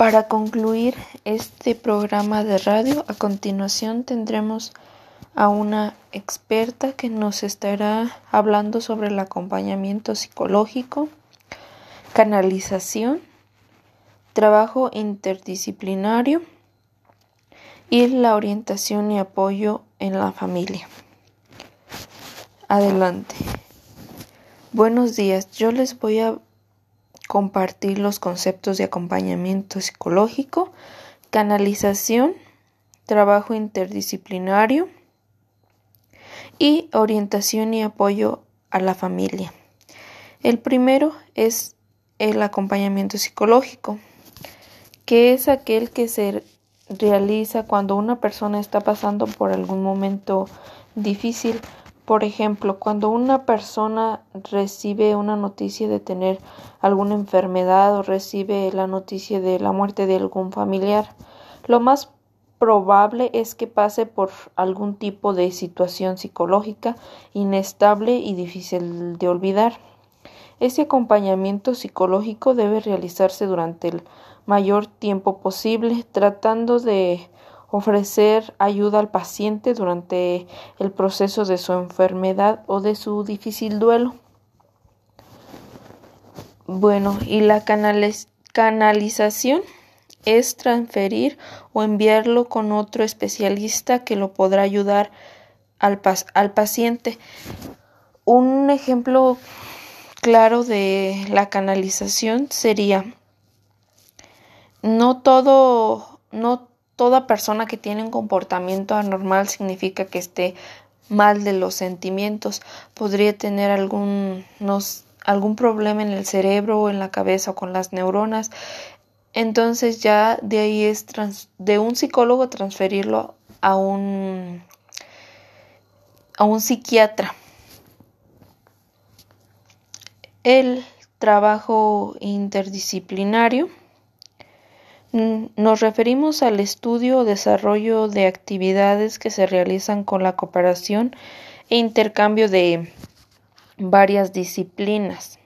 Para concluir este programa de radio, a continuación tendremos a una experta que nos estará hablando sobre el acompañamiento psicológico, canalización, trabajo interdisciplinario y la orientación y apoyo en la familia. Adelante. Buenos días, yo les voy a compartir los conceptos de acompañamiento psicológico, canalización, trabajo interdisciplinario y orientación y apoyo a la familia. El primero es el acompañamiento psicológico, que es aquel que se realiza cuando una persona está pasando por algún momento difícil por ejemplo, cuando una persona recibe una noticia de tener alguna enfermedad o recibe la noticia de la muerte de algún familiar, lo más probable es que pase por algún tipo de situación psicológica inestable y difícil de olvidar. Ese acompañamiento psicológico debe realizarse durante el mayor tiempo posible, tratando de ofrecer ayuda al paciente durante el proceso de su enfermedad o de su difícil duelo. Bueno, y la canalización es transferir o enviarlo con otro especialista que lo podrá ayudar al, al paciente. Un ejemplo claro de la canalización sería no todo no toda persona que tiene un comportamiento anormal significa que esté mal de los sentimientos. Podría tener algún, problema en el cerebro o en la cabeza o con las neuronas. Entonces ya de ahí es de un psicólogo transferirlo a un a un psiquiatra. El trabajo interdisciplinario nos referimos al estudio o desarrollo de actividades que se realizan con la cooperación e intercambio de varias disciplinas.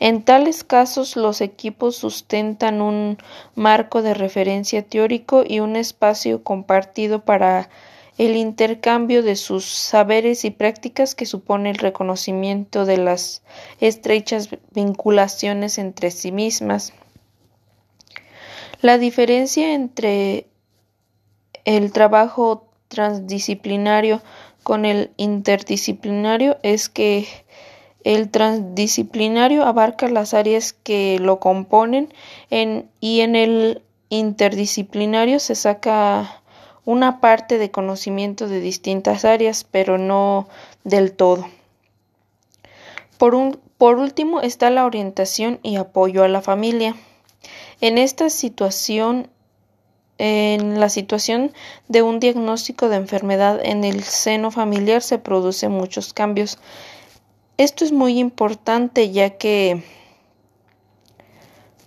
En tales casos, los equipos sustentan un marco de referencia teórico y un espacio compartido para el intercambio de sus saberes y prácticas que supone el reconocimiento de las estrechas vinculaciones entre sí mismas. La diferencia entre el trabajo transdisciplinario con el interdisciplinario es que el transdisciplinario abarca las áreas que lo componen y en el interdisciplinario se saca una parte de conocimiento de distintas áreas, pero no del todo. Por, último está la orientación y apoyo a la familia. En esta situación, en la situación de un diagnóstico de enfermedad en el seno familiar se producen muchos cambios. Esto es muy importante ya que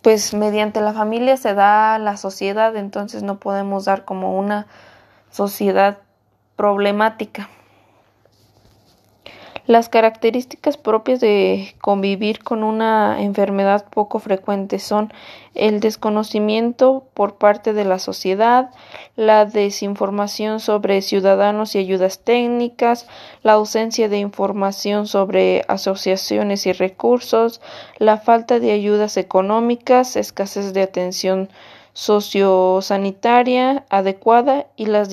pues mediante la familia se da la sociedad, entonces no podemos dar como una sociedad problemática. Las características propias de convivir con una enfermedad poco frecuente son el desconocimiento por parte de la sociedad, la desinformación sobre ciudadanos y ayudas técnicas, la ausencia de información sobre asociaciones y recursos, la falta de ayudas económicas, escasez de atención sociosanitaria adecuada y las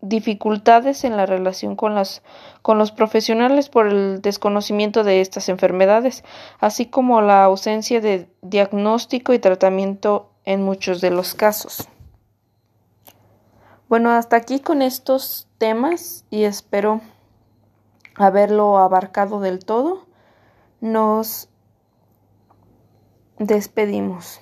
dificultades en la relación con, las, con los profesionales por el desconocimiento de estas enfermedades, así como la ausencia de diagnóstico y tratamiento en muchos de los casos. Bueno, hasta aquí con estos temas y espero haberlo abarcado del todo. Nos despedimos.